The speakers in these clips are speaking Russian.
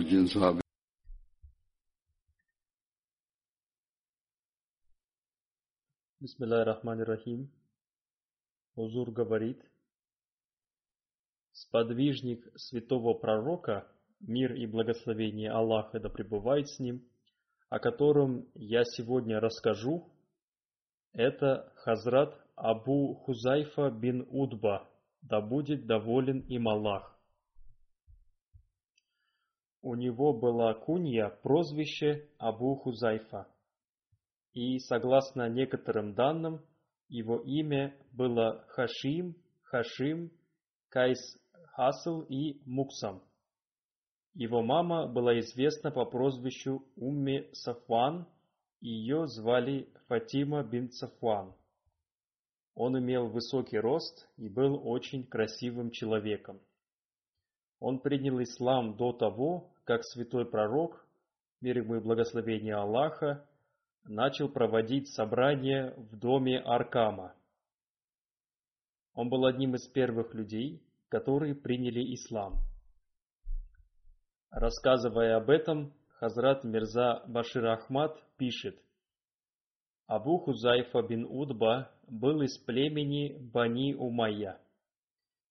один рахмани рахим. Узур говорит, «Сподвижник святого пророка, мир и благословение Аллаха да пребывает с ним, о котором я сегодня расскажу, это Хазрат Абу Хузайфа бин Удба, да будет доволен им Аллах. У него была кунья, прозвище Абу Хузайфа и, согласно некоторым данным, его имя было Хашим, Хашим, Кайс Хасл и Муксам. Его мама была известна по прозвищу Умми Сафван, и ее звали Фатима бин Сафван. Он имел высокий рост и был очень красивым человеком. Он принял ислам до того, как святой пророк, мир ему и благословение Аллаха, начал проводить собрания в доме Аркама. Он был одним из первых людей, которые приняли ислам. Рассказывая об этом, Хазрат Мирза Башир Ахмад пишет, Абу Хузайфа бин Удба был из племени Бани Умайя.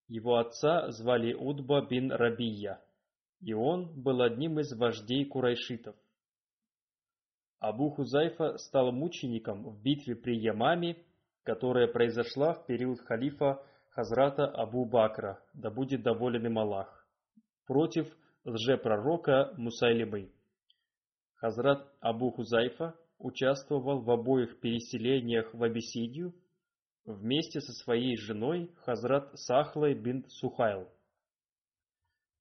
Его отца звали Удба бин Рабия, и он был одним из вождей курайшитов. Абу Хузайфа стал мучеником в битве при Ямаме, которая произошла в период халифа Хазрата Абу Бакра, да будет доволен им Аллах, против лжепророка Мусайлимы. Хазрат Абу Хузайфа участвовал в обоих переселениях в Абиссинию вместе со своей женой Хазрат Сахлой бин Сухайл.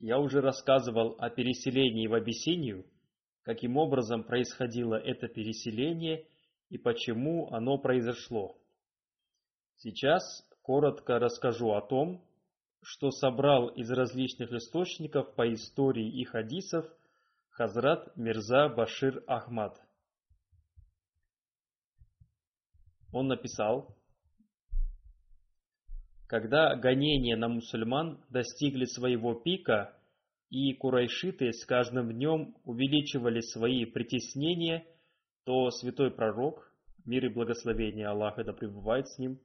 Я уже рассказывал о переселении в Абиссинию, каким образом происходило это переселение и почему оно произошло. Сейчас коротко расскажу о том, что собрал из различных источников по истории и хадисов Хазрат Мирза Башир Ахмад. Он написал, когда гонения на мусульман достигли своего пика, и курайшиты с каждым днем увеличивали свои притеснения, то святой пророк, мир и благословение Аллаха да пребывает с ним,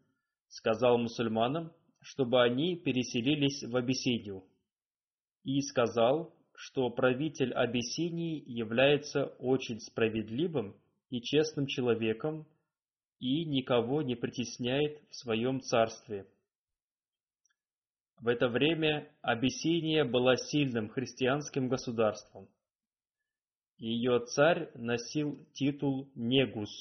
сказал мусульманам, чтобы они переселились в Абиссинию, и сказал, что правитель Абиссинии является очень справедливым и честным человеком и никого не притесняет в своем царстве. В это время Абиссиния была сильным христианским государством. Ее царь носил титул Негус.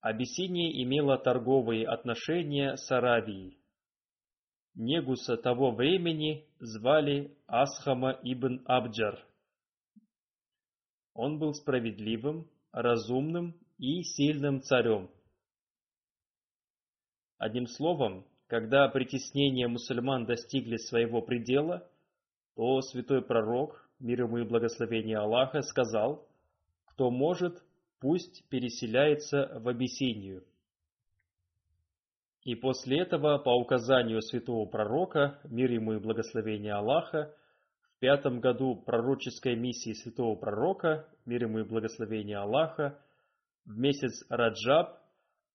Абиссиния имела торговые отношения с Аравией. Негуса того времени звали Асхама ибн Абджар. Он был справедливым, разумным и сильным царем. Одним словом, когда притеснения мусульман достигли своего предела, то святой пророк, мир ему и благословение Аллаха, сказал, кто может, пусть переселяется в Абиссинию. И после этого, по указанию святого пророка, мир ему и благословение Аллаха, в пятом году пророческой миссии святого пророка, мир ему и благословение Аллаха, в месяц Раджаб,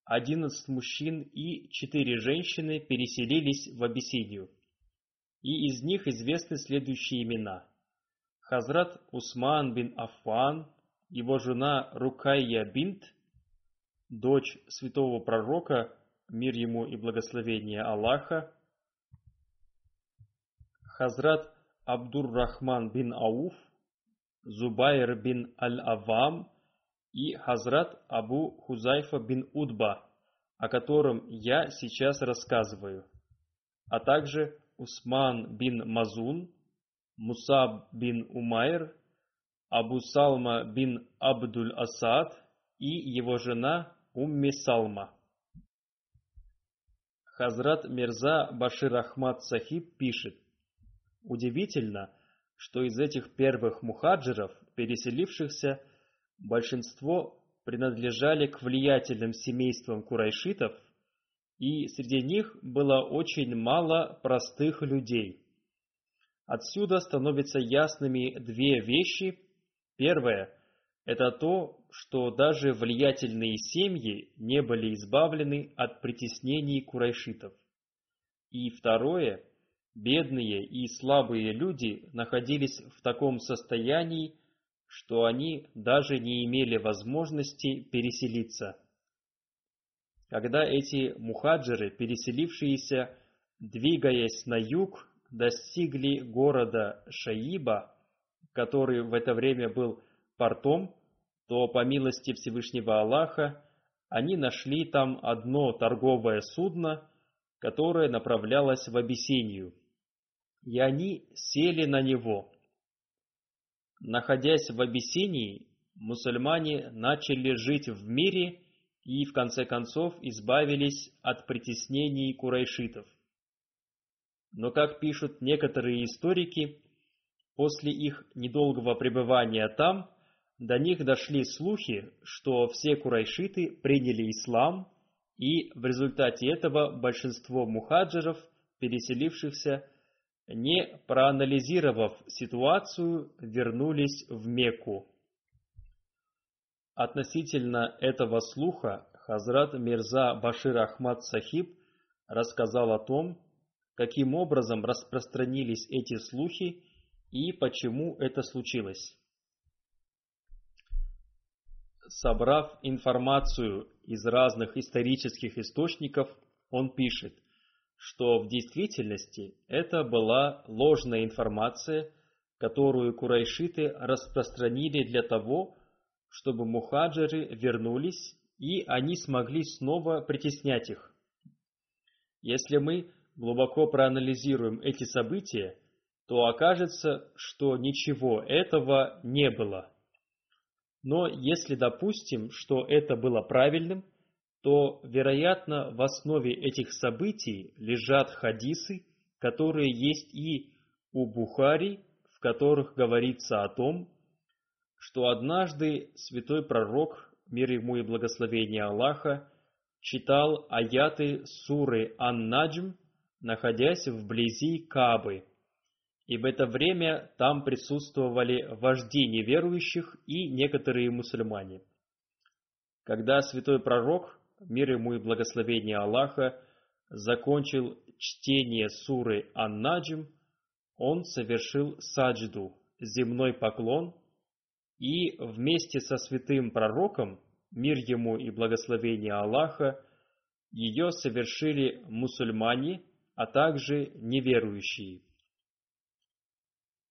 одиннадцать мужчин и четыре женщины переселились в Абиссинию. И из них известны следующие имена. Хазрат Усман бин Аффан, его жена Рукайя бинт, дочь святого пророка мир ему и благословение Аллаха, Хазрат Абдур-Рахман бин Ауф, Зубайр бин Аль-Авам и Хазрат Абу Хузайфа бин Удба, о котором я сейчас рассказываю, а также Усман бин Мазун, Мусаб бин Умайр, Абу Салма бин Абдуль Асад и его жена Умми Салма. Хазрат Мирза Башир Ахмад Сахиб пишет, Удивительно, что из этих первых мухаджиров, переселившихся, большинство принадлежали к влиятельным семействам курайшитов, и среди них было очень мало простых людей. Отсюда становятся ясными две вещи. Первое – это то, что даже влиятельные семьи не были избавлены от притеснений курайшитов. И второе, бедные и слабые люди находились в таком состоянии, что они даже не имели возможности переселиться. Когда эти мухаджиры, переселившиеся, двигаясь на юг, достигли города Шаиба, который в это время был портом, то по милости Всевышнего Аллаха они нашли там одно торговое судно, которое направлялось в Абиссинию, и они сели на него. Находясь в Абиссинии, мусульмане начали жить в мире и в конце концов избавились от притеснений курайшитов. Но, как пишут некоторые историки, после их недолгого пребывания там – до них дошли слухи, что все курайшиты приняли ислам, и в результате этого большинство мухаджиров, переселившихся, не проанализировав ситуацию, вернулись в Мекку. Относительно этого слуха Хазрат Мирза Башир Ахмад Сахиб рассказал о том, каким образом распространились эти слухи и почему это случилось собрав информацию из разных исторических источников, он пишет, что в действительности это была ложная информация, которую курайшиты распространили для того, чтобы мухаджиры вернулись и они смогли снова притеснять их. Если мы глубоко проанализируем эти события, то окажется, что ничего этого не было. Но если допустим, что это было правильным, то, вероятно, в основе этих событий лежат хадисы, которые есть и у Бухари, в которых говорится о том, что однажды святой пророк, мир ему и благословение Аллаха, читал аяты суры Ан-Наджм, находясь вблизи Кабы – и в это время там присутствовали вожди неверующих и некоторые мусульмане. Когда святой пророк, мир ему и благословение Аллаха, закончил чтение суры Ан-Наджм, он совершил саджду, земной поклон, и вместе со святым пророком, мир ему и благословение Аллаха, ее совершили мусульмане, а также неверующие.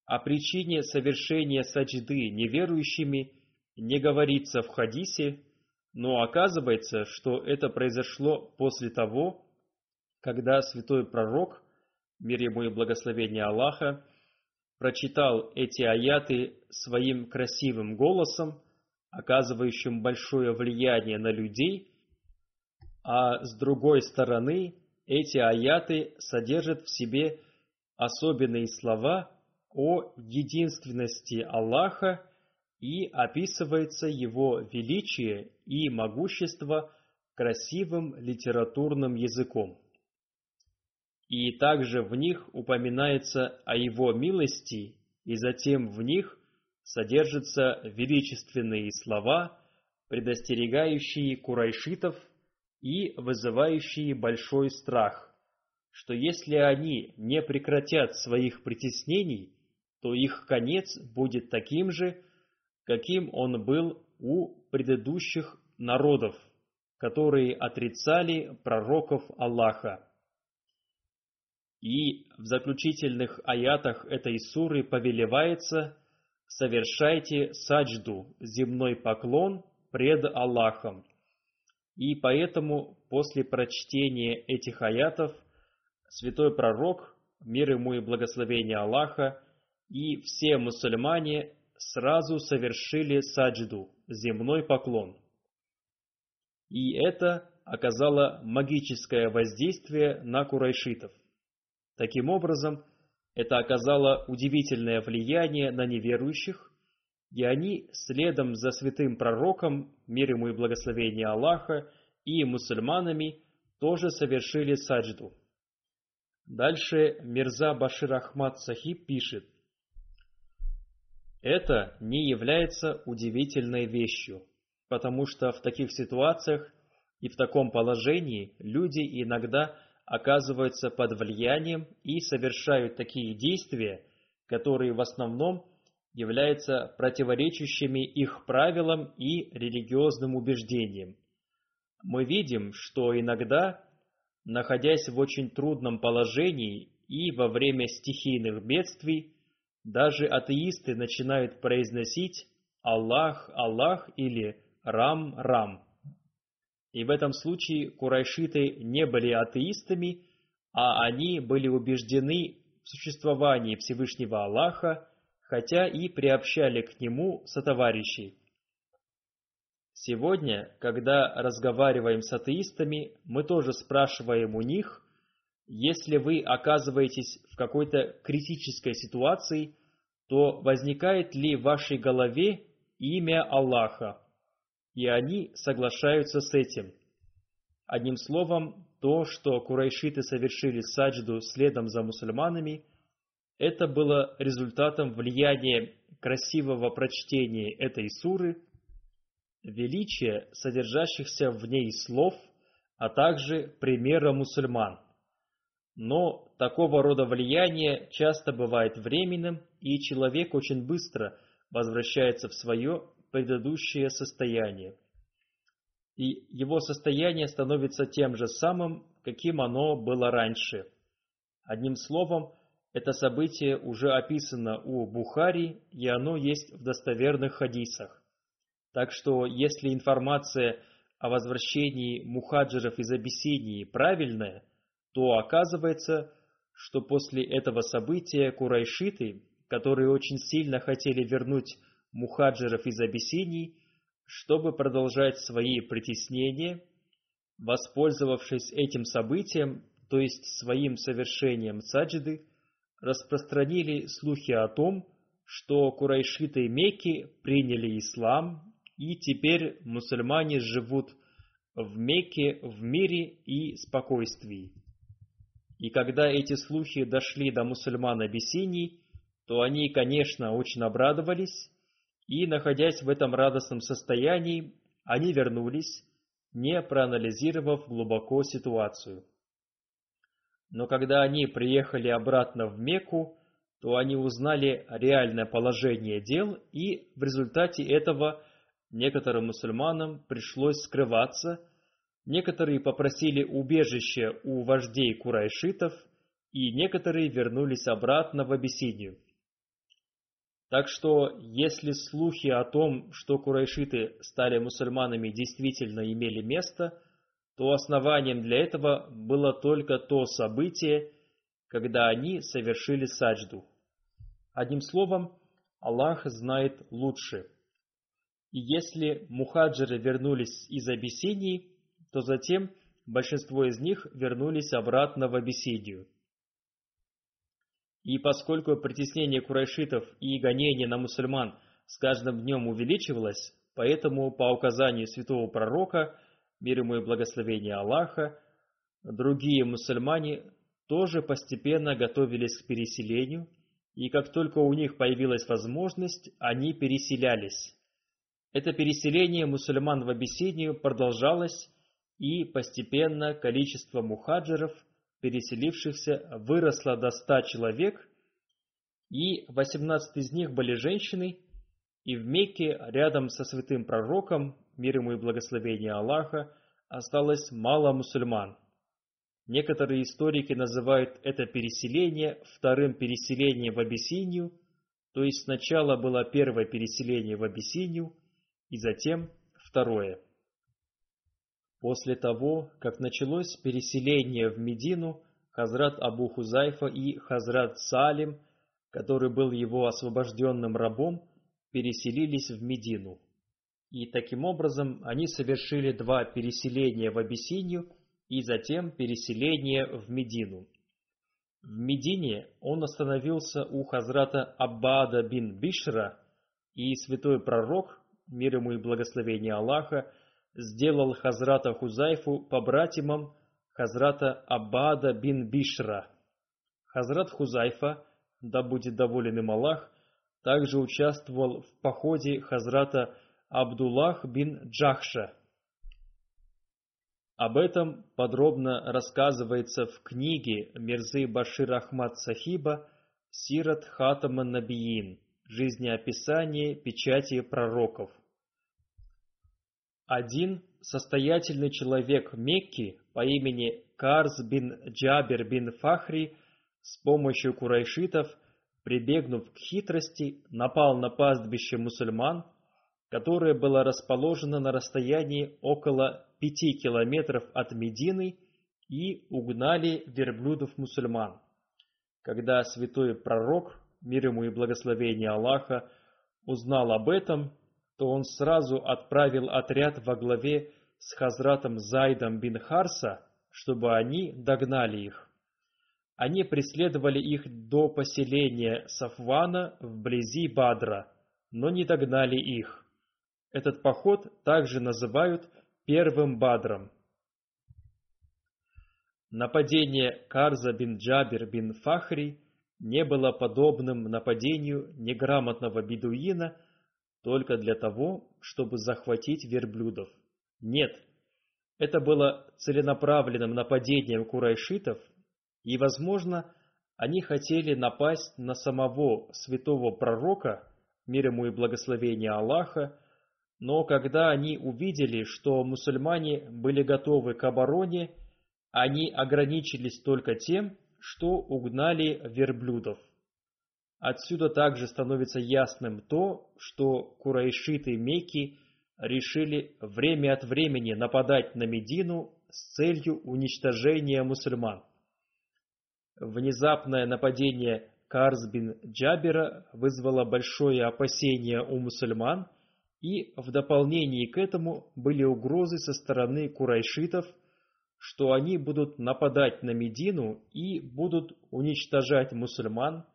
О причине совершения саджды неверующими не говорится в хадисе, Но оказывается, что это произошло после того, когда святой пророк, мир ему и благословение Аллаха, прочитал эти аяты своим красивым голосом, оказывающим большое влияние на людей, а с другой стороны эти аяты содержат в себе особенные слова о единственности Аллаха и описывается его величие и могущество красивым литературным языком. И также в них упоминается о его милости, и затем в них содержатся величественные слова, предостерегающие курайшитов и вызывающие большой страх, что если они не прекратят своих притеснений, то их конец будет таким же, каким он был у предыдущих народов, которые отрицали пророков Аллаха. И в заключительных аятах этой суры повелевается «Совершайте саджду, земной поклон пред Аллахом». И поэтому после прочтения этих аятов святой пророк, мир ему и благословение Аллаха, и все мусульмане сразу совершили саджду, земной поклон. И это оказало магическое воздействие на курайшитов. Таким образом, это оказало удивительное влияние на неверующих, и они следом за святым пророком, мир ему и благословение Аллаха, и мусульманами тоже совершили саджду. Дальше Мирза Башир Ахмад Сахиб пишет, это не является удивительной вещью, потому что в таких ситуациях и в таком положении люди иногда оказываются под влиянием и совершают такие действия, которые в основном являются противоречащими их правилам и религиозным убеждениям. Мы видим, что иногда, находясь в очень трудном положении и во время стихийных бедствий, даже атеисты начинают произносить «Аллах, Аллах» или «Рам, Рам». И в этом случае курайшиты не были атеистами, а они были убеждены в существовании Всевышнего Аллаха, хотя и приобщали к нему сотоварищей. Сегодня, когда разговариваем с атеистами, мы тоже спрашиваем у них, если вы оказываетесь в какой-то критической ситуации, то возникает ли в вашей голове имя Аллаха? И они соглашаются с этим. Одним словом, то, что курайшиты совершили саджду следом за мусульманами, это было результатом влияния красивого прочтения этой суры, величия содержащихся в ней слов, а также примера мусульман – но такого рода влияние часто бывает временным, и человек очень быстро возвращается в свое предыдущее состояние. И его состояние становится тем же самым, каким оно было раньше. Одним словом, это событие уже описано у Бухари, и оно есть в достоверных хадисах. Так что, если информация о возвращении мухаджиров из Абиссинии правильная – то оказывается, что после этого события курайшиты, которые очень сильно хотели вернуть мухаджиров из Абиссинии, чтобы продолжать свои притеснения, воспользовавшись этим событием, то есть своим совершением саджиды, распространили слухи о том, что курайшиты Мекки приняли ислам, и теперь мусульмане живут в Мекке в мире и спокойствии. И когда эти слухи дошли до мусульман Абиссинии, то они, конечно, очень обрадовались, и, находясь в этом радостном состоянии, они вернулись, не проанализировав глубоко ситуацию. Но когда они приехали обратно в Мекку, то они узнали реальное положение дел, и в результате этого некоторым мусульманам пришлось скрываться – Некоторые попросили убежище у вождей курайшитов, и некоторые вернулись обратно в Абиссинию. Так что, если слухи о том, что курайшиты стали мусульманами, действительно имели место, то основанием для этого было только то событие, когда они совершили саджду. Одним словом, Аллах знает лучше. И если мухаджиры вернулись из Абиссинии, то затем большинство из них вернулись обратно в Абиссинию. И поскольку притеснение курайшитов и гонение на мусульман с каждым днем увеличивалось, поэтому по указанию святого пророка, мир ему и благословение Аллаха, другие мусульмане тоже постепенно готовились к переселению, и как только у них появилась возможность, они переселялись. Это переселение мусульман в Абиссинию продолжалось, и постепенно количество мухаджиров, переселившихся, выросло до ста человек, и 18 из них были женщины, и в Мекке рядом со святым пророком, мир ему и благословение Аллаха, осталось мало мусульман. Некоторые историки называют это переселение вторым переселением в Абиссинию, то есть сначала было первое переселение в Абиссинию, и затем второе. После того, как началось переселение в Медину, Хазрат Абу Хузайфа и Хазрат Салим, который был его освобожденным рабом, переселились в Медину. И таким образом они совершили два переселения в Абиссинию и затем переселение в Медину. В Медине он остановился у Хазрата Аббада бин Бишра, и святой пророк, мир ему и благословение Аллаха, сделал Хазрата Хузайфу побратимом Хазрата Аббада бин Бишра. Хазрат Хузайфа, да будет доволен им Аллах, также участвовал в походе Хазрата Абдуллах бин Джахша – об этом подробно рассказывается в книге Мирзы Башир Ахмад Сахиба «Сират Хатама Набиин. Жизнеописание печати пророков». Один состоятельный человек Мекки по имени Карз бин Джабер бин Фахри с помощью курайшитов, прибегнув к хитрости, напал на пастбище мусульман, которое было расположено на расстоянии около пяти километров от Медины и угнали верблюдов мусульман. Когда святой пророк, мир ему и благословение Аллаха, узнал об этом, то он сразу отправил отряд во главе с Хазратом Зайдом бин Харса, чтобы они догнали их. Они преследовали их до поселения Сафвана вблизи Бадра, но не догнали их. Этот поход также называют первым Бадром. Нападение Карза бин Джабир бин Фахри не было подобным нападению неграмотного бедуина только для того, чтобы захватить верблюдов. Нет, это было целенаправленным нападением курайшитов, и, возможно, они хотели напасть на самого святого пророка, мир ему и благословение Аллаха, но когда они увидели, что мусульмане были готовы к обороне, они ограничились только тем, что угнали верблюдов. Отсюда также становится ясным то, что курайшиты Мекки решили время от времени нападать на Медину с целью уничтожения мусульман. Внезапное нападение Карзбин Джабера вызвало большое опасение у мусульман – и в дополнение к этому были угрозы со стороны курайшитов, что они будут нападать на Медину и будут уничтожать мусульман,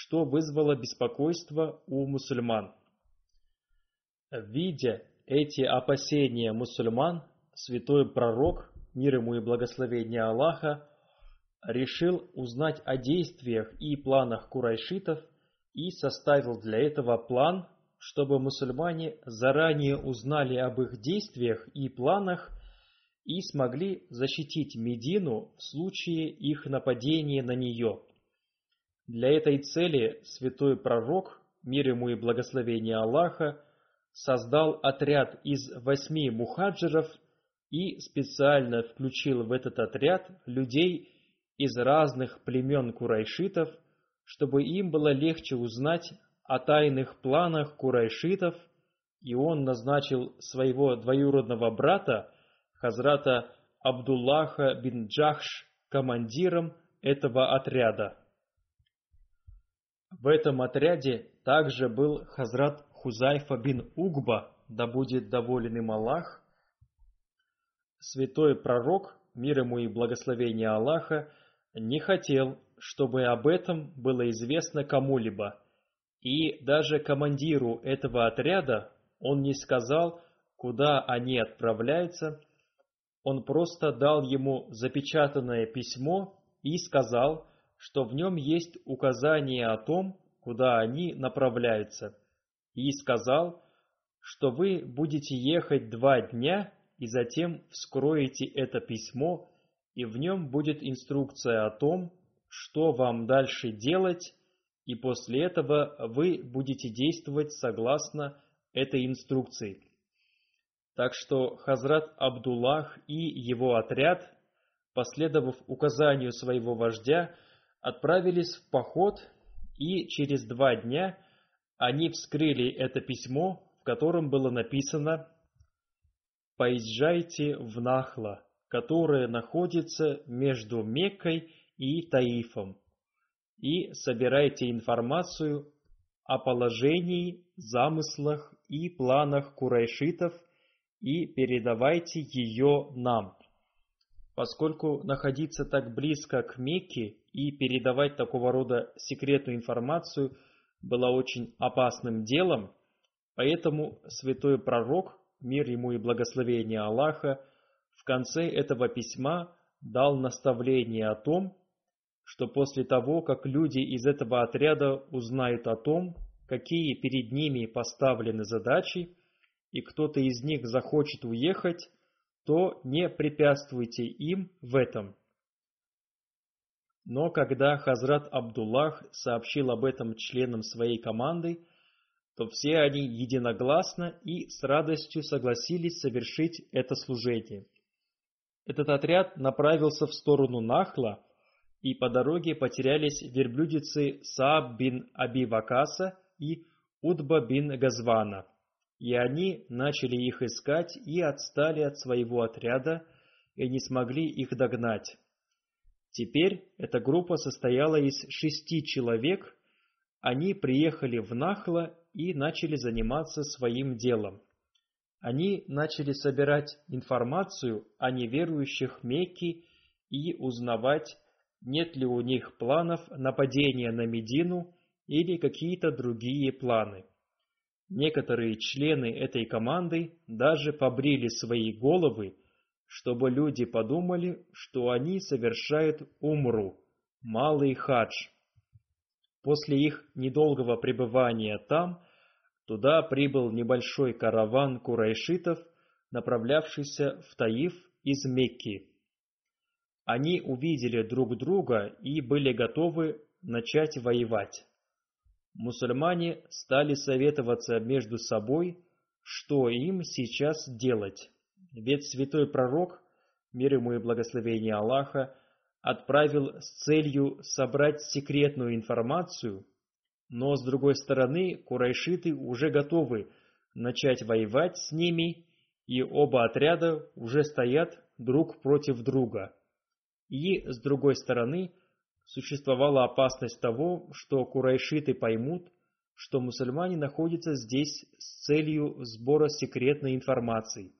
что вызвало беспокойство у мусульман. Видя эти опасения мусульман, святой пророк, мир ему и благословение Аллаха, решил узнать о действиях и планах курайшитов и составил для этого план – чтобы мусульмане заранее узнали об их действиях и планах и смогли защитить Медину в случае их нападения на нее. Для этой цели святой пророк, мир ему и благословение Аллаха, создал отряд из восьми мухаджиров и специально включил в этот отряд людей из разных племен курайшитов, чтобы им было легче узнать о тайных планах курайшитов, и он назначил своего двоюродного брата, Хазрата Абдуллаха бин Джахш, командиром этого отряда. В этом отряде также был Хазрат Хузайфа бин Угба, да будет доволен им Аллах, святой пророк, мир ему и благословение Аллаха, не хотел, чтобы об этом было известно кому-либо, и даже командиру этого отряда он не сказал, куда они отправляются, он просто дал ему запечатанное письмо и сказал, что в нем есть указание о том, куда они направляются, и сказал, что вы будете ехать два дня и затем вскроете это письмо, и в нем будет инструкция о том, что вам дальше делать, и после этого вы будете действовать согласно этой инструкции. Так что Хазрат Абдуллах и его отряд, последовав указанию своего вождя, отправились в поход, и через два дня они вскрыли это письмо, в котором было написано «Поезжайте в Нахла, которое находится между Меккой и Таифом, и собирайте информацию о положении, замыслах и планах курайшитов и передавайте ее нам. Поскольку находиться так близко к Мекке и передавать такого рода секретную информацию было очень опасным делом, поэтому святой пророк, мир ему и благословение Аллаха, в конце этого письма дал наставление о том, что после того, как люди из этого отряда узнают о том, какие перед ними поставлены задачи, и кто-то из них захочет уехать, то не препятствуйте им в этом. Но когда Хазрат Абдуллах сообщил об этом членам своей команды, то все они единогласно и с радостью согласились совершить это служение. Этот отряд направился в сторону Нахла, и по дороге потерялись верблюдицы Сааб бин Аби Вакаса и Удба бин Газвана. И они начали их искать и отстали от своего отряда, и не смогли их догнать. Теперь эта группа состояла из шести человек, они приехали в Нахла и начали заниматься своим делом. Они начали собирать информацию о неверующих Мекки и узнавать, нет ли у них планов нападения на Медину или какие-то другие планы. Некоторые члены этой команды даже побрили свои головы, чтобы люди подумали, что они совершают умру, малый хадж. После их недолгого пребывания там, туда прибыл небольшой караван курайшитов, направлявшийся в Таиф из Мекки. Они увидели друг друга и были готовы начать воевать. Мусульмане стали советоваться между собой, что им сейчас делать. Ведь святой пророк, мир ему и благословение Аллаха, отправил с целью собрать секретную информацию, но с другой стороны курайшиты уже готовы начать воевать с ними, и оба отряда уже стоят друг против друга. И, с другой стороны, существовала опасность того, что курайшиты поймут, что мусульмане находятся здесь с целью сбора секретной информации.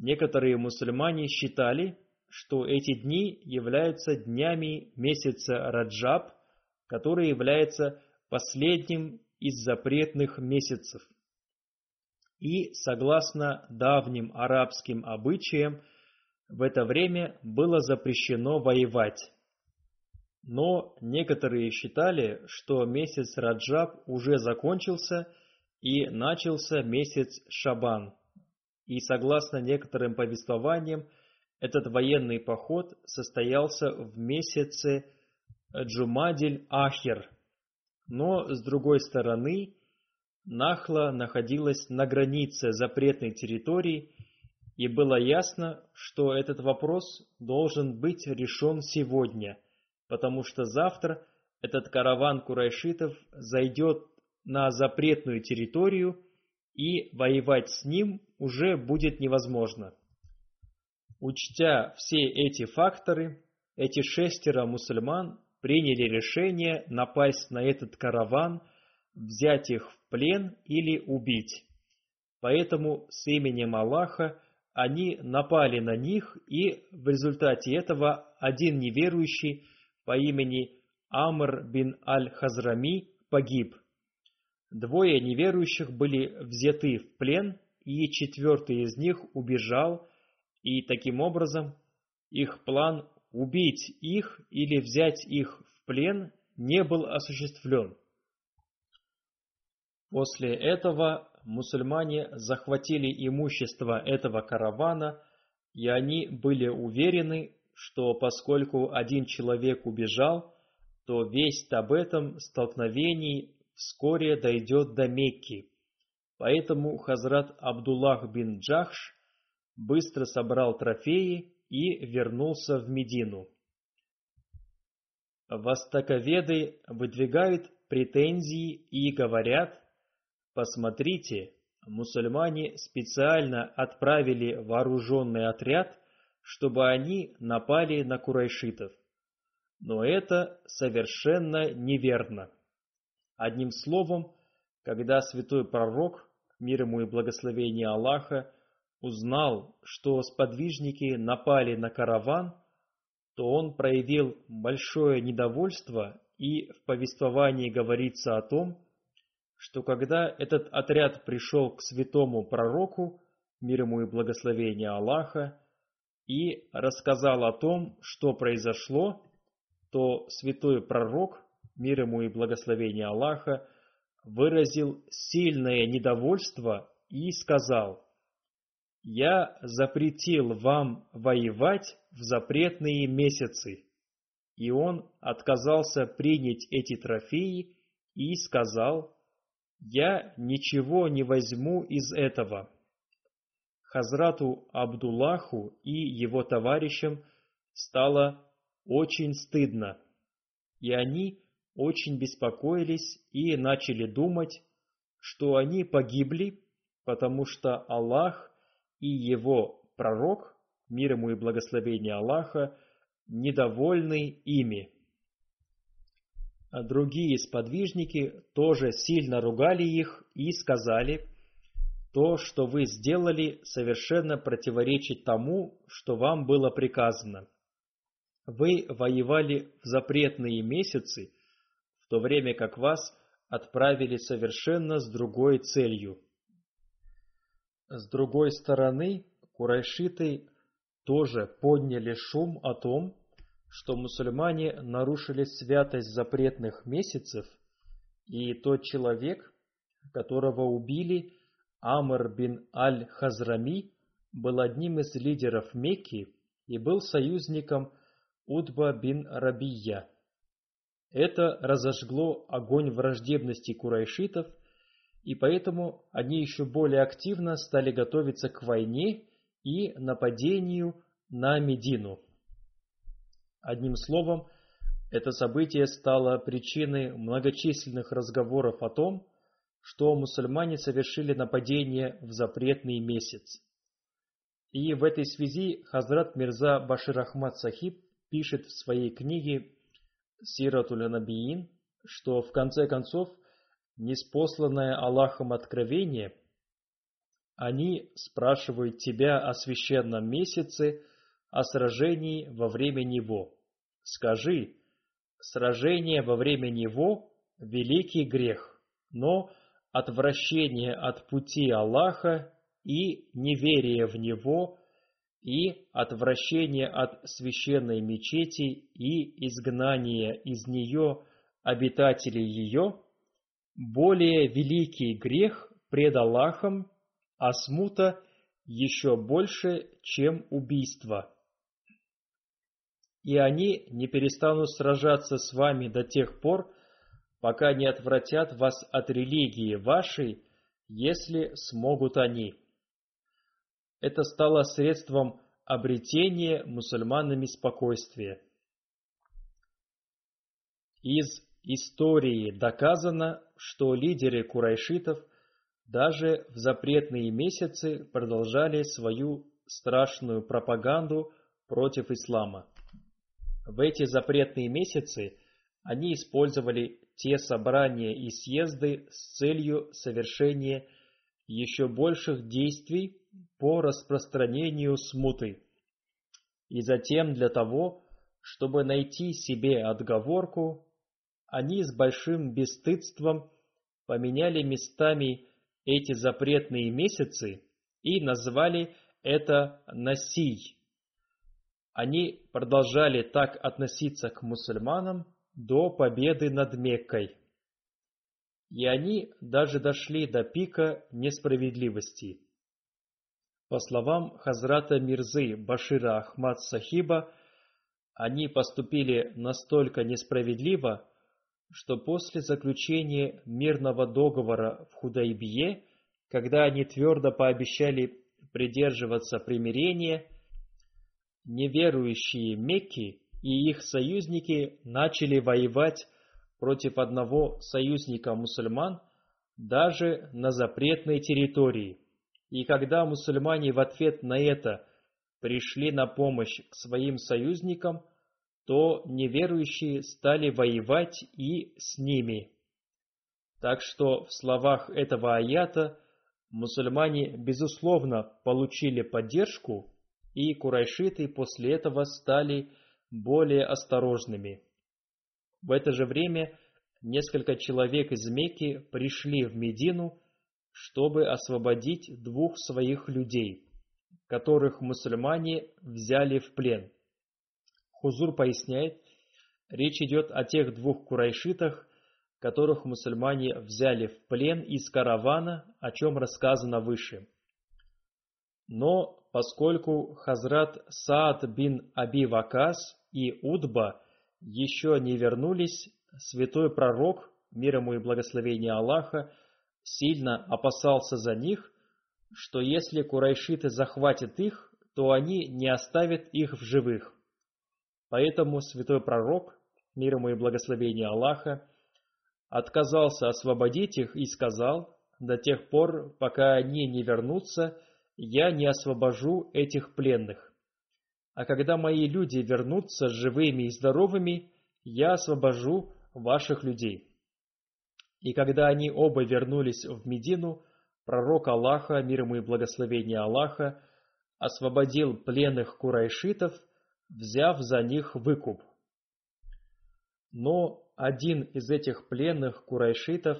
Некоторые мусульмане считали, что эти дни являются днями месяца Раджаб, который является последним из запретных месяцев. И, согласно давним арабским обычаям, в это время было запрещено воевать. Но некоторые считали, что месяц Раджаб уже закончился и начался месяц Шабан. И согласно некоторым повествованиям, этот военный поход состоялся в месяце Джумадиль-Ахир. Но, с другой стороны, Нахла находилась на границе запретной территории и было ясно, что этот вопрос должен быть решен сегодня, потому что завтра этот караван курайшитов зайдет на запретную территорию, и воевать с ним уже будет невозможно. Учтя все эти факторы, эти шестеро мусульман приняли решение напасть на этот караван, взять их в плен или убить. Поэтому с именем Аллаха они напали на них, и в результате этого один неверующий по имени Амр бин Аль-Хазрами погиб. Двое неверующих были взяты в плен, и четвертый из них убежал, и таким образом их план убить их или взять их в плен не был осуществлен. После этого мусульмане захватили имущество этого каравана, и они были уверены, что поскольку один человек убежал, то весть об этом столкновении вскоре дойдет до Мекки. Поэтому Хазрат Абдуллах бин Джахш быстро собрал трофеи и вернулся в Медину. Востоковеды выдвигают претензии и говорят, посмотрите, мусульмане специально отправили вооруженный отряд, чтобы они напали на курайшитов. Но это совершенно неверно. Одним словом, когда святой пророк, мир ему и благословение Аллаха, узнал, что сподвижники напали на караван, то он проявил большое недовольство, и в повествовании говорится о том, что когда этот отряд пришел к святому пророку, мир ему и благословение Аллаха, и рассказал о том, что произошло, то святой пророк, мир ему и благословение Аллаха, выразил сильное недовольство и сказал, «Я запретил вам воевать в запретные месяцы». И он отказался принять эти трофеи и сказал, «Я ничего не возьму из этого». Хазрату Абдуллаху и его товарищам стало очень стыдно, и они очень беспокоились и начали думать, что они погибли, потому что Аллах и его пророк, мир ему и благословение Аллаха, недовольны ими. Другие сподвижники тоже сильно ругали их и сказали, то, что вы сделали, совершенно противоречит тому, что вам было приказано. Вы воевали в запретные месяцы, то время как вас отправили совершенно с другой целью. С другой стороны, курайшиты тоже подняли шум о том, что мусульмане нарушили святость запретных месяцев, и тот человек, которого убили, Амр бин Аль-Хазрами, был одним из лидеров Мекки и был союзником Удба бин Рабия. Это разожгло огонь враждебности курайшитов, и поэтому они еще более активно стали готовиться к войне и нападению на Медину. Одним словом, это событие стало причиной многочисленных разговоров о том, что мусульмане совершили нападение в запретный месяц. И в этой связи Хазрат Мирза Башир Ахмад Сахиб пишет в своей книге Сиратуль Набиин, что в конце концов неспосланное Аллахом откровение, они спрашивают тебя о священном месяце, о сражении во время него. Скажи, сражение во время него – великий грех, но отвращение от пути Аллаха и неверие в Него, и отвращение от священной мечети и изгнание из нее обитателей ее, более великий грех пред Аллахом, а смута еще больше, чем убийство. И они не перестанут сражаться с вами до тех пор, пока не отвратят вас от религии вашей, если смогут они. Это стало средством обретения мусульманами спокойствия. Из истории доказано, что лидеры курайшитов даже в запретные месяцы продолжали свою страшную пропаганду против ислама. В эти запретные месяцы они использовали те собрания и съезды с целью совершения еще больших действий по распространению смуты. И затем для того, чтобы найти себе отговорку, они с большим бесстыдством поменяли местами эти запретные месяцы и назвали это Насий. Они продолжали так относиться к мусульманам до победы над Меккой. И они даже дошли до пика несправедливости. По словам Хазрата Мирзы Башира Ахмад Сахиба, они поступили настолько несправедливо, что после заключения мирного договора в Худайбие, когда они твердо пообещали придерживаться примирения, неверующие Мекки и их союзники начали воевать против одного союзника мусульман даже на запретной территории. И когда мусульмане в ответ на это пришли на помощь к своим союзникам, то неверующие стали воевать и с ними. Так что в словах этого аята мусульмане безусловно получили поддержку, и курайшиты после этого стали более осторожными. В это же время несколько человек из Мекки пришли в Медину, чтобы освободить двух своих людей, которых мусульмане взяли в плен. Хузур поясняет, речь идет о тех двух курайшитах, которых мусульмане взяли в плен из каравана, о чем рассказано выше. Но поскольку Хазрат Саад бин Аби Вакас и Удба еще не вернулись, святой пророк, мир ему и благословение Аллаха, сильно опасался за них, что если курайшиты захватят их, то они не оставят их в живых. Поэтому святой пророк, мир ему и благословение Аллаха, отказался освободить их и сказал, до тех пор, пока они не вернутся, я не освобожу этих пленных. А когда мои люди вернутся живыми и здоровыми, я освобожу ваших людей. И когда они оба вернулись в Медину, пророк Аллаха, мир ему и благословение Аллаха, освободил пленных курайшитов – взяв за них выкуп. Но один из этих пленных курайшитов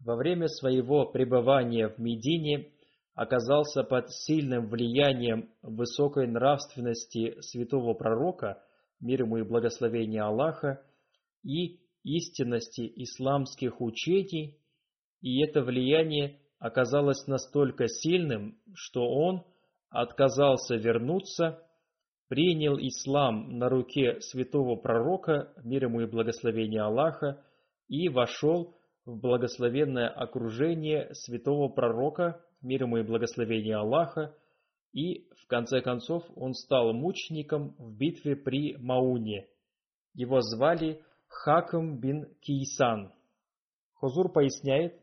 во время своего пребывания в Медине оказался под сильным влиянием высокой нравственности святого пророка, мир ему и благословение Аллаха, и истинности исламских учений, и это влияние оказалось настолько сильным, что он отказался вернуться принял ислам на руке святого пророка, мир ему и благословение Аллаха, и вошел в благословенное окружение святого пророка, мир ему и благословение Аллаха, и в конце концов он стал мучеником в битве при Мауне. Его звали Хакам бин Кейсан. Хозур поясняет,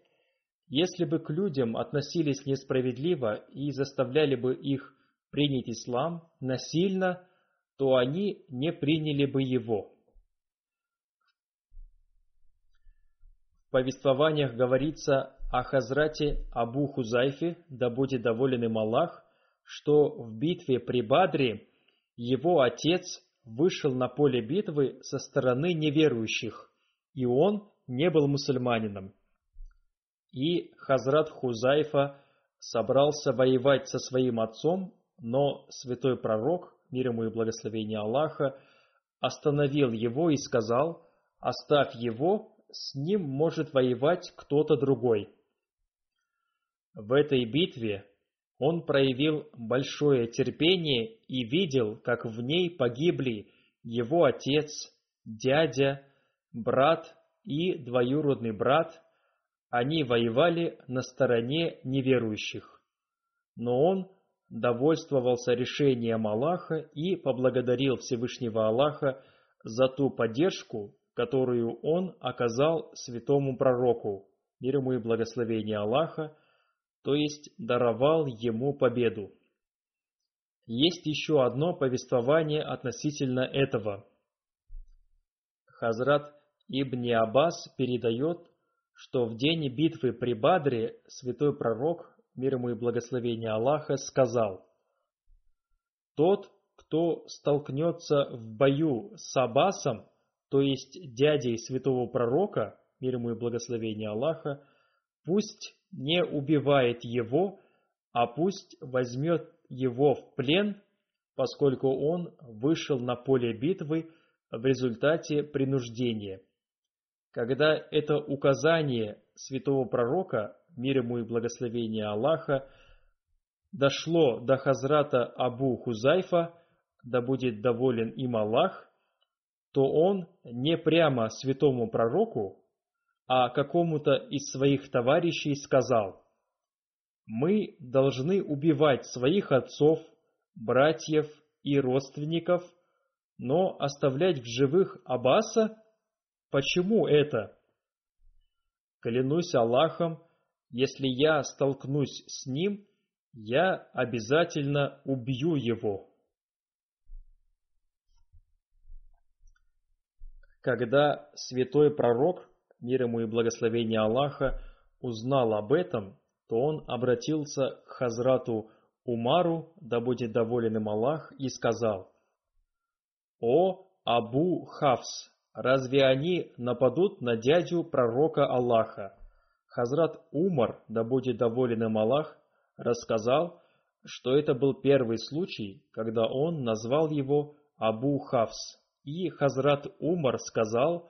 если бы к людям относились несправедливо и заставляли бы их принять ислам насильно, то они не приняли бы его. В повествованиях говорится о Хазрате Абу Хузайфе, да будет доволен им Аллах, что в битве при Бадре его отец вышел на поле битвы со стороны неверующих, и он не был мусульманином. И Хазрат Хузайфа собрался воевать со своим отцом но святой пророк, мир ему и благословение Аллаха, остановил его и сказал, «Оставь его, с ним может воевать кто-то другой». В этой битве он проявил большое терпение и видел, как в ней погибли его отец, дядя, брат и двоюродный брат. Они воевали на стороне неверующих. Но он довольствовался решением Аллаха и поблагодарил Всевышнего Аллаха за ту поддержку, которую он оказал святому пророку, мир ему и благословение Аллаха, то есть даровал ему победу. Есть еще одно повествование относительно этого. Хазрат Ибн Аббас передает, что в день битвы при Бадре святой пророк, мир ему и благословение Аллаха, сказал «Тот, кто столкнется в бою с Аббасом, то есть дядей святого пророка, мир ему и благословение Аллаха, пусть не убивает его, а пусть возьмет его в плен, поскольку он вышел на поле битвы в результате принуждения. Когда это указание святого пророка, мир ему и благословение Аллаха, дошло до Хазрата Абу Хузайфа, да будет доволен им Аллах, то он не прямо святому пророку, а какому-то из своих товарищей сказал, «Мы должны убивать своих отцов, братьев и родственников, но оставлять в живых Аббаса? Почему это?» Клянусь Аллахом, если я столкнусь с ним, я обязательно убью его. Когда святой пророк, мир ему и благословение Аллаха, узнал об этом, то он обратился к Хазрату Умару, да будет доволен им Аллах, и сказал, «О Абу Хавс, разве они нападут на дядю пророка Аллаха?» Хазрат Умар, да будет доволен им Аллах, рассказал, что это был первый случай, когда он назвал его Абу Хавс. И Хазрат Умар сказал,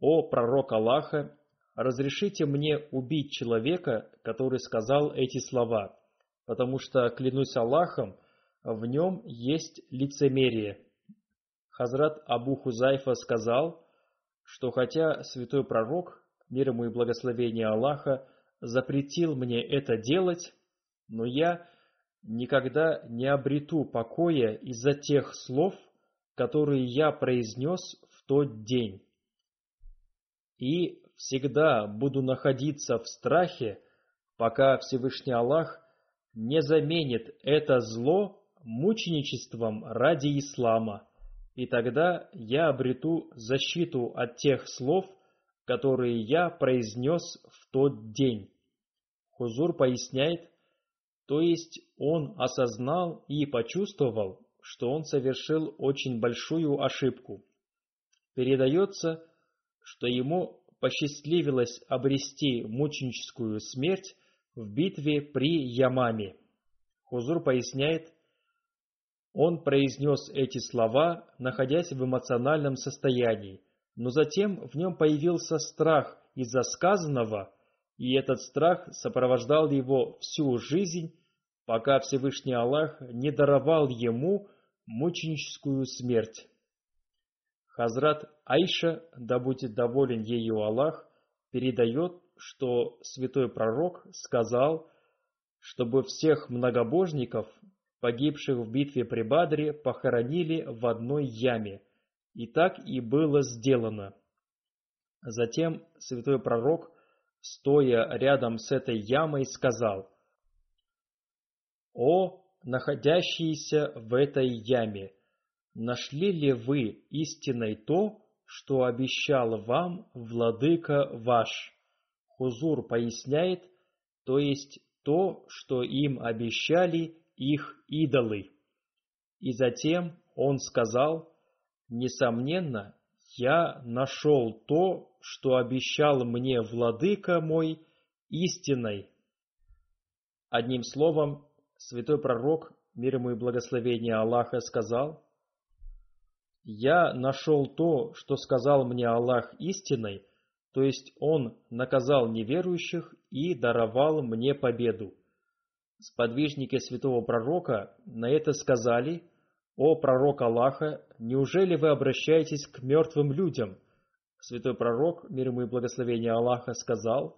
«О пророк Аллаха, разрешите мне убить человека, который сказал эти слова, потому что, клянусь Аллахом, в нем есть лицемерие». Хазрат Абу Хузайфа сказал, что хотя святой пророк, мир ему и благословение Аллаха, запретил мне это делать, но я никогда не обрету покоя из-за тех слов, которые я произнес в тот день. И всегда буду находиться в страхе, пока Всевышний Аллах не заменит это зло мученичеством ради ислама, и тогда я обрету защиту от тех слов, которые я произнес в тот день. Хузур поясняет, то есть он осознал и почувствовал, что он совершил очень большую ошибку. Передается, что ему посчастливилось обрести мученическую смерть в битве при Ямаме. Хузур поясняет, он произнес эти слова, находясь в эмоциональном состоянии, но затем в нем появился страх из-за сказанного, и этот страх сопровождал его всю жизнь пока Всевышний Аллах не даровал ему мученическую смерть. Хазрат Айша, да будет доволен ею Аллах, передает, что святой пророк сказал, чтобы всех многобожников, погибших в битве при Бадре, похоронили в одной яме. И так и было сделано. Затем святой пророк, стоя рядом с этой ямой, сказал – о, находящиеся в этой яме! Нашли ли вы истиной то, что обещал вам владыка ваш? Хузур поясняет, то есть то, что им обещали их идолы. И затем он сказал, несомненно, я нашел то, что обещал мне владыка мой истиной. Одним словом, святой пророк, мир ему и благословение Аллаха, сказал, «Я нашел то, что сказал мне Аллах истиной, то есть Он наказал неверующих и даровал мне победу». Сподвижники святого пророка на это сказали, «О пророк Аллаха, неужели вы обращаетесь к мертвым людям?» Святой пророк, мир ему и благословение Аллаха, сказал,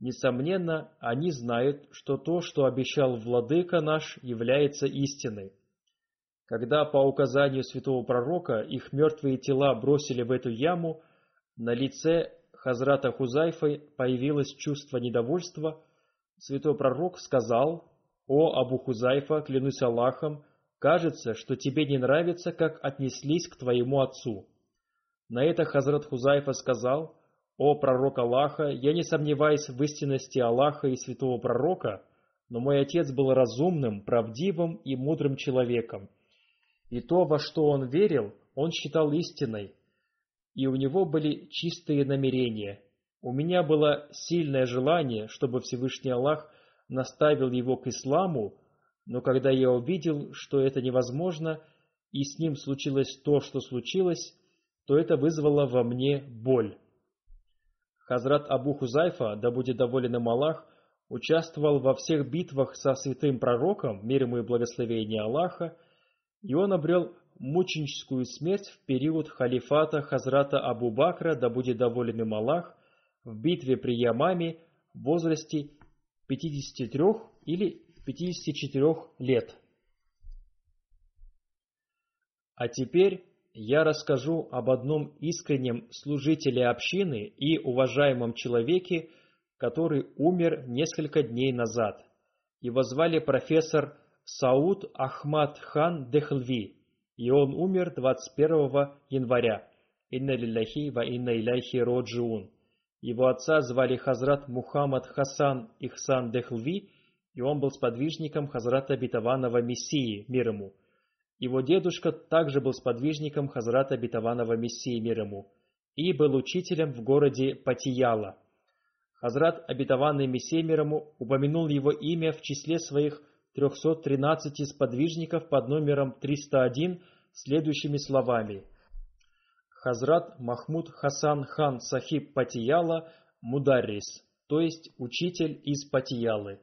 Несомненно, они знают, что то, что обещал Владыка наш, является истиной. Когда по указанию святого пророка их мертвые тела бросили в эту яму, на лице Хазрата Хузайфы появилось чувство недовольства, святой пророк сказал, «О Абу Хузайфа, клянусь Аллахом, кажется, что тебе не нравится, как отнеслись к твоему отцу». На это Хазрат Хузайфа сказал, «О пророк Аллаха, я не сомневаюсь в истинности Аллаха и святого пророка, но мой отец был разумным, правдивым и мудрым человеком. И то, во что он верил, он считал истиной, и у него были чистые намерения. У меня было сильное желание, чтобы Всевышний Аллах наставил его к исламу, но когда я увидел, что это невозможно, и с ним случилось то, что случилось, то это вызвало во мне боль. Хазрат Абу Хузайфа, да будет доволен им Аллах, участвовал во всех битвах со святым пророком, мир ему и благословение Аллаха, и он обрел мученическую смерть в период халифата Хазрата Абу Бакра, да будет доволен им Аллах, в битве при Ямаме в возрасте 53 или 54 лет. А теперь я расскажу об одном искреннем служителе общины и уважаемом человеке, который умер несколько дней назад. Его звали профессор Сауд Ахмад хан Дехлви и он умер 21 января. Инна лилляхи ва инна иляхи роджиун. Его отца звали Хазрат Мухаммад Хасан Ихсан Дехлви, и он был сподвижником Хазрата Битаванова Мессии, мир ему. Его дедушка также был сподвижником Хазрата Битаванова Мессии, мир ему, и был учителем в городе Патияла. Хазрат Обетованный Мессия мир ему упомянул его имя в числе своих 313 сподвижников под номером 301 следующими словами. Хазрат Махмуд Хасан хан Сахиб Патияла Мударрис, то есть учитель из Патиялы.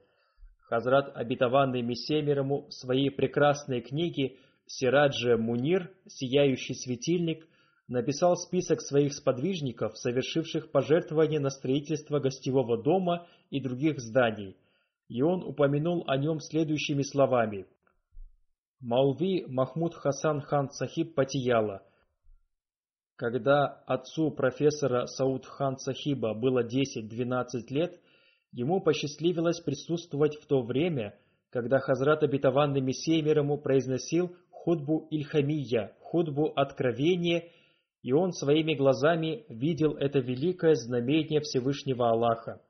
Хазрат обетованный Мессемерому в своей прекрасной книге Сираджа Мунир «Сияющий светильник» написал список своих сподвижников, совершивших пожертвования на строительство гостевого дома и других зданий – и он упомянул о нем следующими словами. Маулви Махмуд Хасан хан Сахиб Патияла. Когда отцу профессора Сауд хан Сахиба было 10-12 лет, ему посчастливилось присутствовать в то время, когда Хазрат обетованный Мессия мир ему произносил худбу Ильхамия, худбу откровения, и он своими глазами видел это великое знамение Всевышнего Аллаха.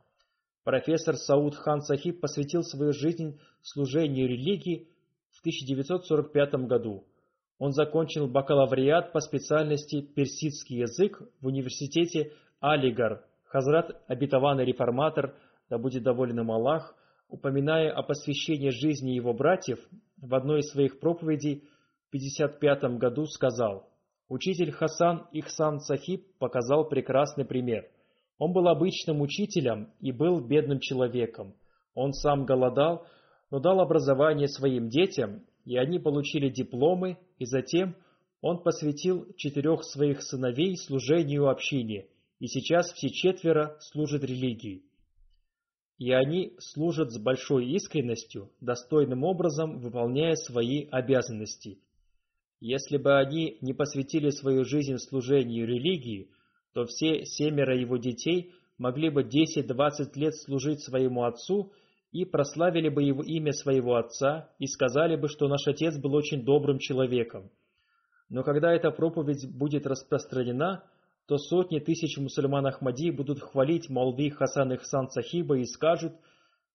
Профессор Сауд Хан Сахиб посвятил свою жизнь служению религии в 1945 году. Он закончил бакалавриат по специальности персидский язык в университете Алигар. Хазрат, обетованный реформатор, да будет доволен им Аллах, упоминая о посвящении жизни его братьев, в одной из своих проповедей в 1955 году сказал, «Учитель Хасан Ихсан Сахиб показал прекрасный пример. Он был обычным учителем и был бедным человеком. Он сам голодал, но дал образование своим детям, и они получили дипломы, и затем он посвятил четырех своих сыновей служению общине, и сейчас все четверо служат религии. И они служат с большой искренностью, достойным образом выполняя свои обязанности. Если бы они не посвятили свою жизнь служению религии, то все семеро его детей могли бы 10-20 лет служить своему отцу и прославили бы его имя своего отца и сказали бы, что наш отец был очень добрым человеком. Но когда эта проповедь будет распространена, то сотни тысяч мусульман Ахмади будут хвалить Малви Хасан Ихсан Сахиба и скажут,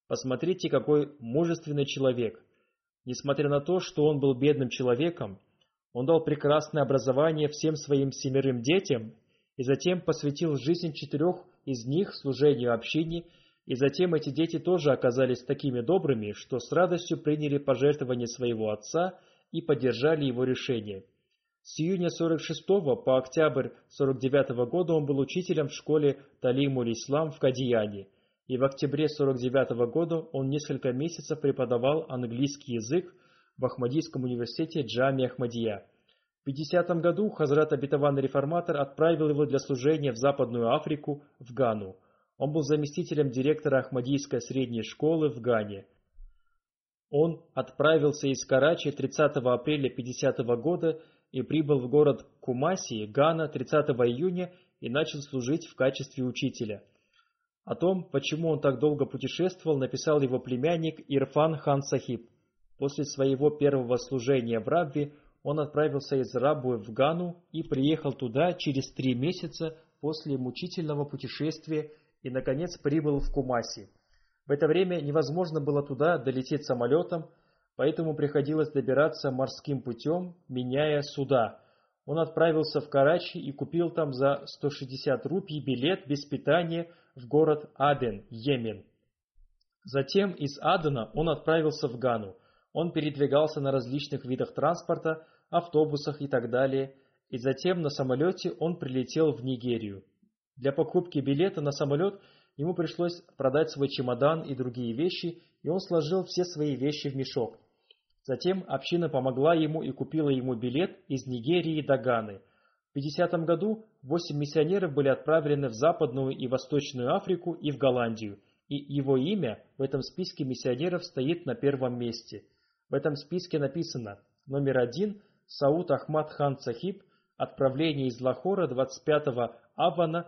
посмотрите, какой мужественный человек. Несмотря на то, что он был бедным человеком, он дал прекрасное образование всем своим семерым детям и затем посвятил жизнь четырех из них служению общине, и затем эти дети тоже оказались такими добрыми, что с радостью приняли пожертвование своего отца и поддержали его решение. С июня 46 по октябрь 49 года он был учителем в школе Талимуль-Ислам в Кадияне, и в октябре 49 года он несколько месяцев преподавал английский язык в Ахмадийском университете Джами Ахмадия. В 50 году Хазрат Обетованный Реформатор отправил его для служения в Западную Африку, в Гану. Он был заместителем директора Ахмадийской средней школы в Гане. Он отправился из Карачи 30 апреля 50 года и прибыл в город Кумаси, Гана 30 июня и начал служить в качестве учителя. О том, почему он так долго путешествовал, написал его племянник Ирфан хан Сахиб. После своего первого служения в Рабве он отправился из Рабвы в Гану и приехал туда через три месяца после мучительного путешествия и, наконец, прибыл в Кумаси. В это время невозможно было туда долететь самолетом, поэтому приходилось добираться морским путем, меняя суда. Он отправился в Карачи и купил там за 160 рупий билет без питания в город Аден, Йемен. Затем из Адена он отправился в Гану. Он передвигался на различных видах транспорта, автобусах и так далее, и затем на самолете он прилетел в Нигерию. Для покупки билета на самолет ему пришлось продать свой чемодан и другие вещи, и он сложил все свои вещи в мешок. Затем община помогла ему и купила ему билет из Нигерии до Ганы. В 50 году восемь миссионеров были отправлены в Западную и Восточную Африку и в Голландию, и его имя в этом списке миссионеров стоит на первом месте. В этом списке написано номер один Сауд Ахмад хан Сахиб, отправление из Лахора 25 Авана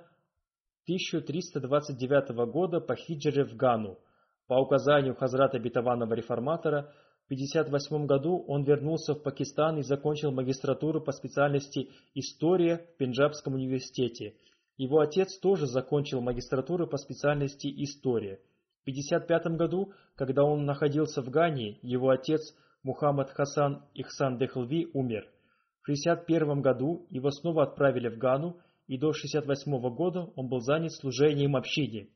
1329 года по хиджре в Гану. По указанию Хазрата Битаванова реформатора, в 1958 году он вернулся в Пакистан и закончил магистратуру по специальности «История» в Пенджабском университете. Его отец тоже закончил магистратуру по специальности «История». В 1955 году, когда он находился в Гане, его отец Мухаммад Хасан Ихсан Дехлви умер. В 1961 году его снова отправили в Гану, и до 68 года он был занят служением общине.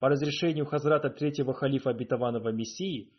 По разрешению Хазрата третьего халифа обетованного Мессии,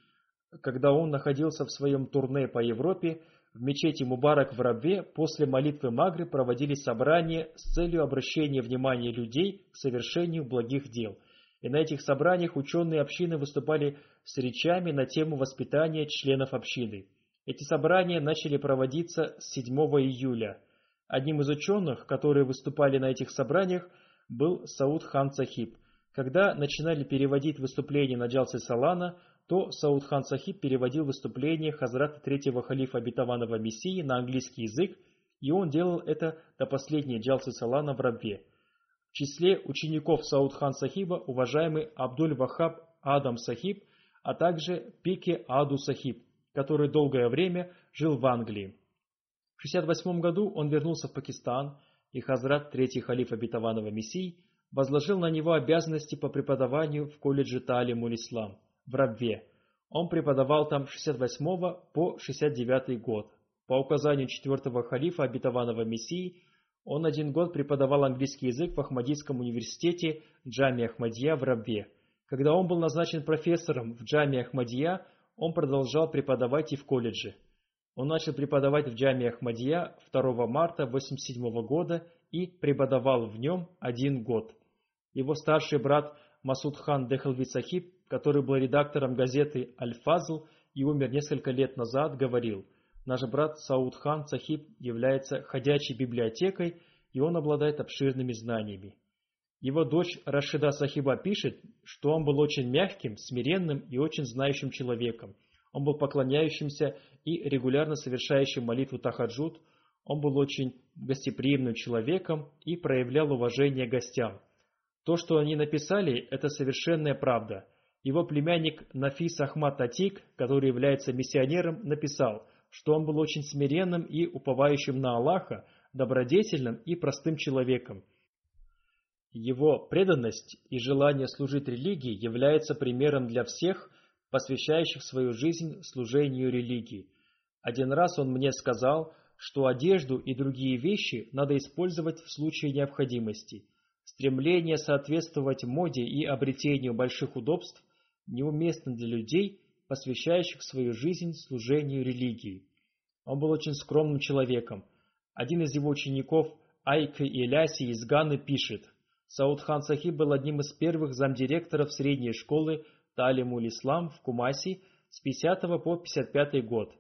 когда он находился в своем турне по Европе, в мечети Мубарак в Рабве после молитвы Магры проводились собрания с целью обращения внимания людей к совершению благих дел. И на этих собраниях ученые общины выступали с речами на тему воспитания членов общины. Эти собрания начали проводиться с 7 июля – Одним из ученых, которые выступали на этих собраниях, был Сауд хан Сахиб. Когда начинали переводить выступления на Джалсе Салана, то Сауд хан Сахиб переводил выступление Хазрата третьего халифа обетованного Мессии на английский язык, и он делал это до последней Джалсы Салана в Рабве. В числе учеников Сауд хан Сахиба уважаемый Абдуль Вахаб Адам Сахиб, а также Пике Аду Сахиб, который долгое время жил в Англии. В 1968 году он вернулся в Пакистан, и Хазрат, третий халиф обетованного Мессии, возложил на него обязанности по преподаванию в колледже Талимуль Ислам в Рабве. Он преподавал там с 68 по 69 год. По указанию четвертого халифа обетованного Мессии, он один год преподавал английский язык в Ахмадийском университете Джами Ахмадия в Рабве. Когда он был назначен профессором в Джами Ахмадия, он продолжал преподавать и в колледже. Он начал преподавать в Джаме Ахмадия 2 марта 1987 года и преподавал в нем один год. Его старший брат Масуд хан Дехалви Сахиб, который был редактором газеты «Аль-Фазл» и умер несколько лет назад, говорил, «Наш брат Сауд хан Сахиб является ходячей библиотекой, и он обладает обширными знаниями». Его дочь Рашида Сахиба пишет, что он был очень мягким, смиренным и очень знающим человеком – он был поклоняющимся и регулярно совершающим молитву Тахаджуд. Он был очень гостеприимным человеком и проявлял уважение гостям. То, что они написали, это совершенная правда. Его племянник Нафис Ахмад Атик, который является миссионером, написал, что он был очень смиренным и уповающим на Аллаха, добродетельным и простым человеком. Его преданность и желание служить религии является примером для всех, посвящающих свою жизнь служению религии. Один раз он мне сказал, что одежду и другие вещи надо использовать в случае необходимости. Стремление соответствовать моде и обретению больших удобств неуместно для людей, посвящающих свою жизнь служению религии. Он был очень скромным человеком. Один из его учеников, Айка Иляси из Ганы, пишет, Саудхан Сахиб был одним из первых замдиректоров средней школы Талимуль Ислам в Кумаси с 50 по 55 год.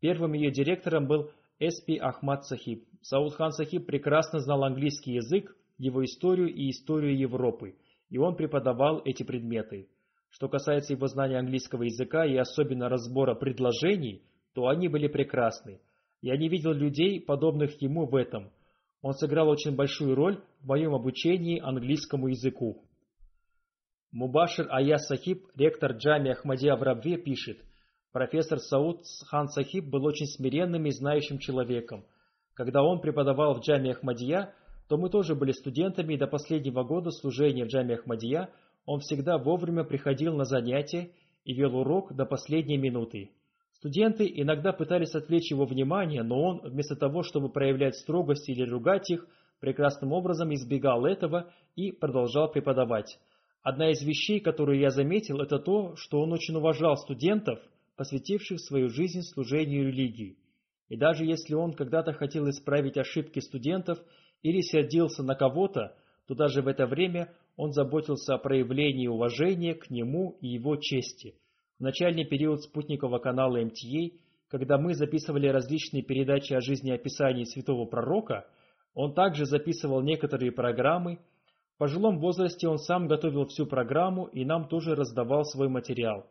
Первым ее директором был Эспи Ахмад Сахиб. Сауд хан Сахиб прекрасно знал английский язык, его историю и историю Европы, и он преподавал эти предметы. Что касается его знания английского языка и особенно разбора предложений, то они были прекрасны. Я не видел людей, подобных ему в этом. Он сыграл очень большую роль в моем обучении английскому языку. Мубашир Аяс Сахиб, ректор Джами Ахмадия в Рабве, пишет, профессор Сауд Хан Сахиб был очень смиренным и знающим человеком. Когда он преподавал в Джами Ахмадия, то мы тоже были студентами, и до последнего года служения в Джами Ахмадия он всегда вовремя приходил на занятия и вел урок до последней минуты. Студенты иногда пытались отвлечь его внимание, но он, вместо того, чтобы проявлять строгость или ругать их, прекрасным образом избегал этого и продолжал преподавать. Одна из вещей, которую я заметил, это то, что он очень уважал студентов, посвятивших свою жизнь служению религии. И даже если он когда-то хотел исправить ошибки студентов или сердился на кого-то, то даже в это время он заботился о проявлении уважения к нему и его чести – в начальный период спутникового канала МТА, когда мы записывали различные передачи о жизнеописании святого пророка, он также записывал некоторые программы. В пожилом возрасте он сам готовил всю программу и нам тоже раздавал свой материал.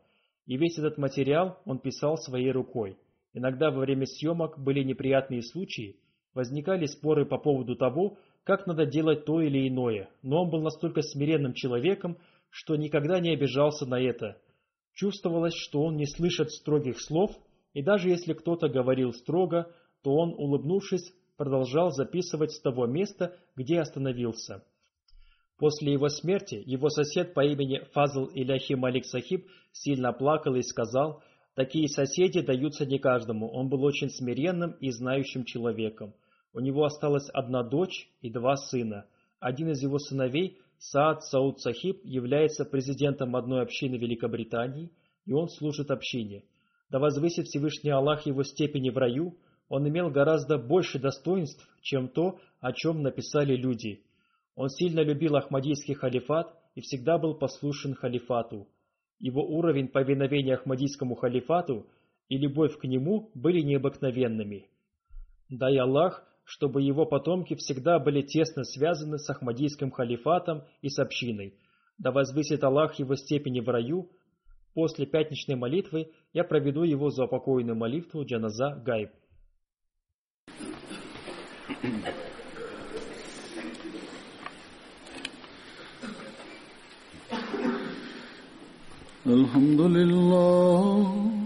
И весь этот материал он писал своей рукой. Иногда во время съемок были неприятные случаи, возникали споры по поводу того, как надо делать то или иное, но он был настолько смиренным человеком, что никогда не обижался на это – Чувствовалось, что он не слышит строгих слов, и даже если кто-то говорил строго, то он, улыбнувшись, продолжал записывать с того места, где остановился. После его смерти его сосед по имени Фазл Иляхи Малик Сахиб сильно плакал и сказал, «Такие соседи даются не каждому, он был очень смиренным и знающим человеком. У него осталась одна дочь и два сына. Один из его сыновей Саад Сауд Сахиб является президентом одной общины Великобритании, и он служит общине. Да возвысит Всевышний Аллах его степени в раю, он имел гораздо больше достоинств, чем то, о чем написали люди. Он сильно любил Ахмадийский халифат и всегда был послушен халифату. Его уровень повиновения Ахмадийскому халифату и любовь к нему были необыкновенными. Дай Аллах чтобы его потомки всегда были тесно связаны с Ахмадийским халифатом и с общиной. Да возвысит Аллах его степени в раю. После пятничной молитвы я проведу его за упокойную молитву Джаназа Гайб. الحمد لله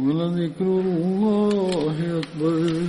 ولذكر الله أكبر